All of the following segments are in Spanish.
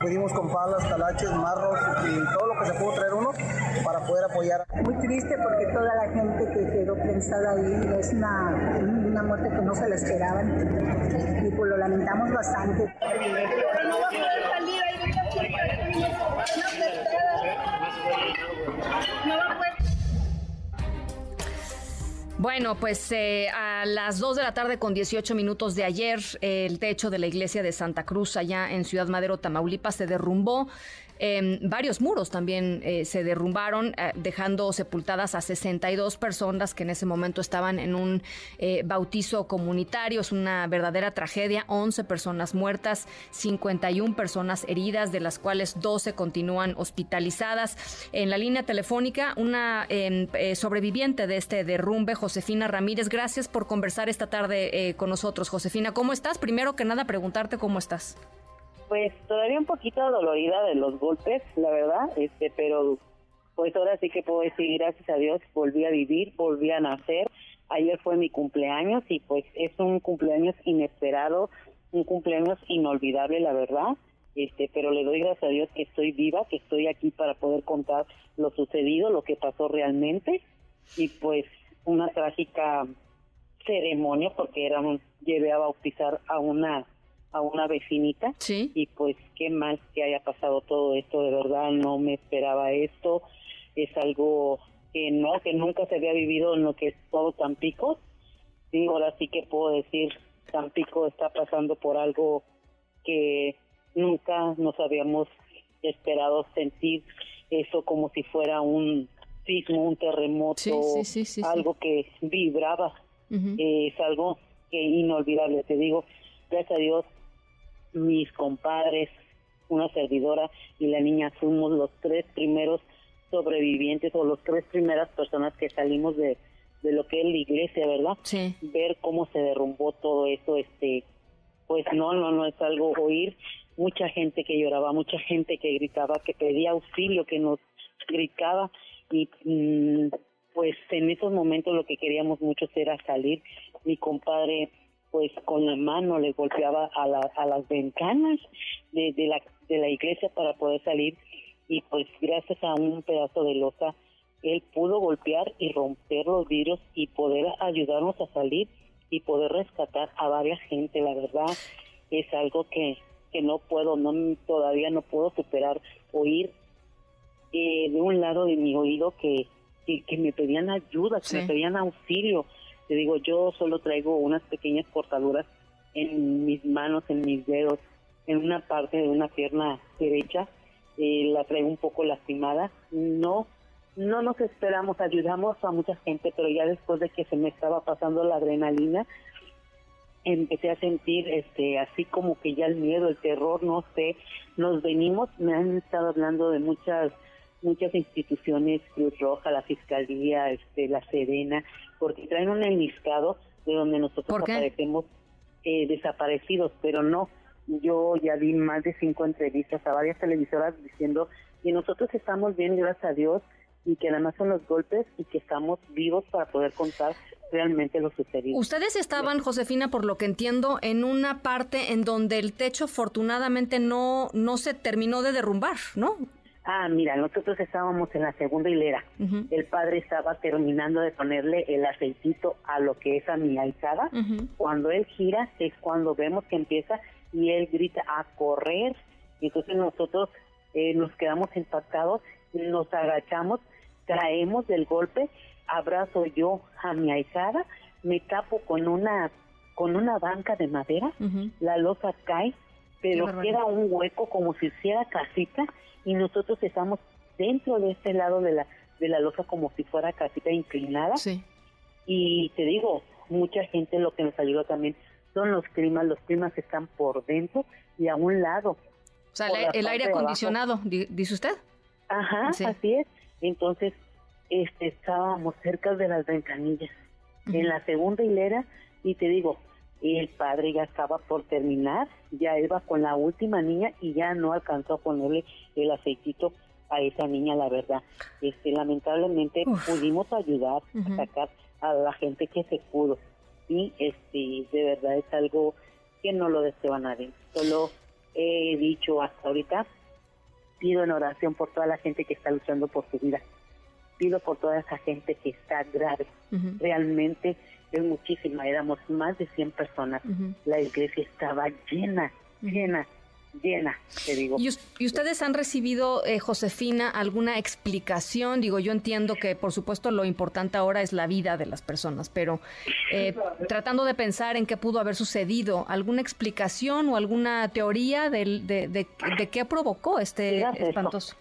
Pudimos comprar las talaches, marros y todo lo que se pudo traer uno para poder apoyar. Muy triste porque toda la gente que quedó pensada ahí es una, una muerte que no se la esperaban y pues lo lamentamos bastante. no va a poder salir, no va a poder bueno, pues eh, a las 2 de la tarde con 18 minutos de ayer, el techo de la iglesia de Santa Cruz allá en Ciudad Madero, Tamaulipas, se derrumbó. Em, varios muros también eh, se derrumbaron, eh, dejando sepultadas a 62 personas que en ese momento estaban en un bautizo comunitario. Es una verdadera tragedia. 11 personas muertas, 51 personas heridas, de las cuales 12 continúan hospitalizadas. En la línea telefónica, una em, sobreviviente de este derrumbe, Josefina Ramírez. Gracias por conversar esta tarde con nosotros, Josefina. ¿Cómo estás? Primero que nada, preguntarte cómo estás. Pues todavía un poquito dolorida de los golpes, la verdad, este, pero pues ahora sí que puedo decir gracias a Dios volví a vivir, volví a nacer. Ayer fue mi cumpleaños y pues es un cumpleaños inesperado, un cumpleaños inolvidable, la verdad. Este, pero le doy gracias a Dios que estoy viva, que estoy aquí para poder contar lo sucedido, lo que pasó realmente y pues una trágica ceremonia porque era un, llevé a bautizar a una a una vecinita. ¿Sí? y pues qué más que haya pasado todo esto, de verdad no me esperaba esto, es algo que no, que nunca se había vivido en lo que es todo Tampico, y ahora sí que puedo decir, Tampico está pasando por algo que nunca nos habíamos esperado sentir eso como si fuera un sismo, un terremoto, algo que vibraba, eh, es algo que inolvidable, te digo, gracias a Dios mis compadres, una servidora y la niña fuimos los tres primeros sobrevivientes o los tres primeras personas que salimos de, de lo que es la iglesia, ¿verdad? Sí. Ver cómo se derrumbó todo eso, este, pues no, no, no es algo oír. Mucha gente que lloraba, mucha gente que gritaba, que pedía auxilio, que nos gritaba y mm, pues en esos momentos lo que queríamos mucho era salir. Mi compadre pues con la mano le golpeaba a, la, a las ventanas de, de, la, de la iglesia para poder salir y pues gracias a un pedazo de losa él pudo golpear y romper los vidrios y poder ayudarnos a salir y poder rescatar a varias gente la verdad es algo que, que no puedo no todavía no puedo superar oír eh, de un lado de mi oído que que, me pedían ayuda que me pedían auxilio. Te digo, yo solo traigo unas pequeñas cortaduras en mis manos, en mis dedos, en una parte de una pierna derecha, eh, la traigo un poco lastimada. No, no nos esperamos, ayudamos a mucha gente, pero ya después de que se me estaba pasando la adrenalina, empecé a sentir este así como que ya el miedo, el terror, no sé, nos venimos, me han estado hablando de muchas muchas instituciones, Cruz Roja, la Fiscalía, este, la Serena, porque traen un enliscado de donde nosotros aparecemos eh, desaparecidos, pero no, yo ya vi más de cinco entrevistas a varias televisoras diciendo que nosotros estamos bien, gracias a Dios, y que además son los golpes y que estamos vivos para poder contar realmente lo sucedido. Ustedes estaban, Josefina, por lo que entiendo, en una parte en donde el techo afortunadamente no, no se terminó de derrumbar, ¿no? Ah, mira, nosotros estábamos en la segunda hilera. El padre estaba terminando de ponerle el aceitito a lo que es a mi alzada. Cuando él gira es cuando vemos que empieza y él grita a correr. Y entonces nosotros eh, nos quedamos impactados, nos agachamos, traemos del golpe, abrazo yo a mi alzada, me tapo con una con una banca de madera, la losa cae, pero queda un hueco como si hiciera casita y nosotros estamos dentro de este lado de la de la losa como si fuera casita inclinada. Sí. Y te digo, mucha gente lo que nos ayudó también son los climas, los climas están por dentro y a un lado. O sea, el, aire acondicionado, dice usted. Ajá, así es. Entonces, este, estábamos cerca de las ventanillas, en la segunda hilera, y te digo, el padre ya estaba por terminar, ya iba con la última niña y ya no alcanzó a ponerle el aceitito a esa niña, la verdad. Este, lamentablemente pudimos ayudar a sacar a la gente que se pudo y este, de verdad es algo que no lo deseo a nadie. Solo he dicho hasta ahorita, pido en oración por toda la gente que está luchando por su vida. Pido por toda esa gente que está grave. Realmente es muchísima, éramos más de 100 personas. La iglesia estaba llena, llena llena, te digo. ¿Y, ustedes han recibido, eh, Josefina, alguna explicación? Digo, yo entiendo que, por supuesto, lo importante ahora es la vida de las personas, pero eh, tratando de pensar en qué pudo haber sucedido, ¿alguna explicación o alguna teoría de, de, qué provocó este espantoso?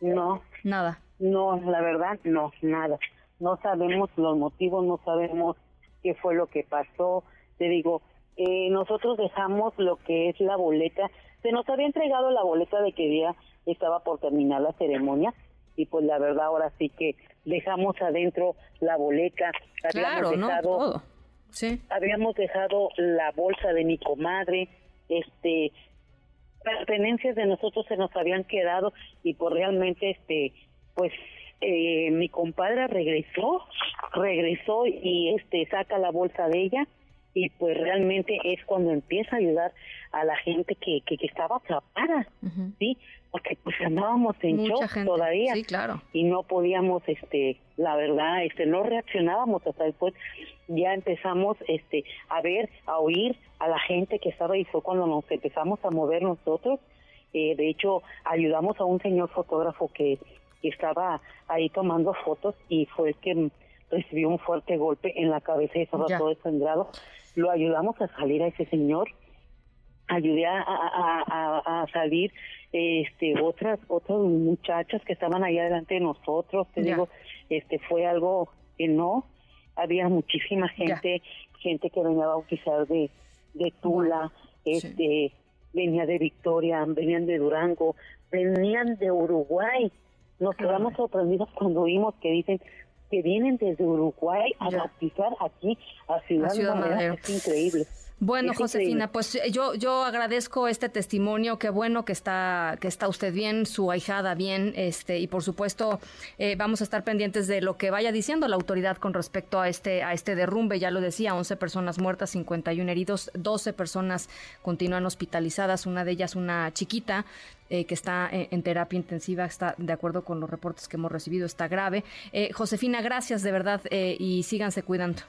No. Nada. No, la verdad, no, nada. No sabemos los motivos, no sabemos qué fue lo que pasó. Te digo, eh, nosotros dejamos lo que es la boleta. Se nos había entregado la boleta de que día estaba por terminar la ceremonia y pues la verdad ahora sí que dejamos adentro la boleta. Habíamos dejado, Sí. Habíamos dejado la bolsa de mi comadre, este pertenencias de nosotros se nos habían quedado y pues realmente este pues eh, mi compadre regresó regresó y este saca la bolsa de ella y pues realmente es cuando empieza a ayudar a la gente que, que, estaba atrapada, ¿sí? Porque pues andábamos en shock todavía. Sí, claro. Y no podíamos, este, la verdad, este, no reaccionábamos hasta después ya empezamos, este, a ver, a oír a la gente que estaba y fue cuando nos empezamos a mover nosotros. Eh, de hecho, ayudamos a un señor fotógrafo que, estaba ahí tomando fotos y fue el que recibió un fuerte golpe en la cabeza y estaba todo desangrado. Lo ayudamos a salir a ese señor, ayudé a, a, a, salir este otras otras muchachas que estaban ahí delante de nosotros, te digo, este fue algo que no, había muchísima gente, gente que venía a bautizar de, de Tula, este venía de Victoria, venían de Durango, venían de Uruguay. Nos quedamos sorprendidos cuando vimos que dicen, que vienen desde Uruguay a bautizar aquí a Ciudad, Madero. Es increíble. Bueno, Josefina, pues eh, yo yo agradezco este testimonio, qué bueno que está que está usted bien, su ahijada bien, este y por supuesto eh, vamos a estar pendientes de lo que vaya diciendo la autoridad con respecto a este a este derrumbe, ya lo decía, 11 personas muertas, 51 heridos, 12 personas continúan hospitalizadas, una de ellas una chiquita eh, que está en, terapia intensiva, está de acuerdo con los reportes que hemos recibido, está grave. Josefina, gracias de verdad y síganse cuidando.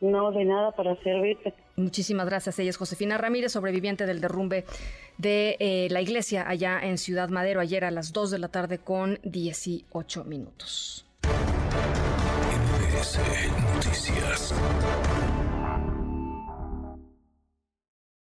No, de nada para servirte. Muchísimas gracias. Ella es Josefina Ramírez, sobreviviente del derrumbe de eh, la iglesia allá en Ciudad Madero ayer a las 2 de la tarde con 18 minutos.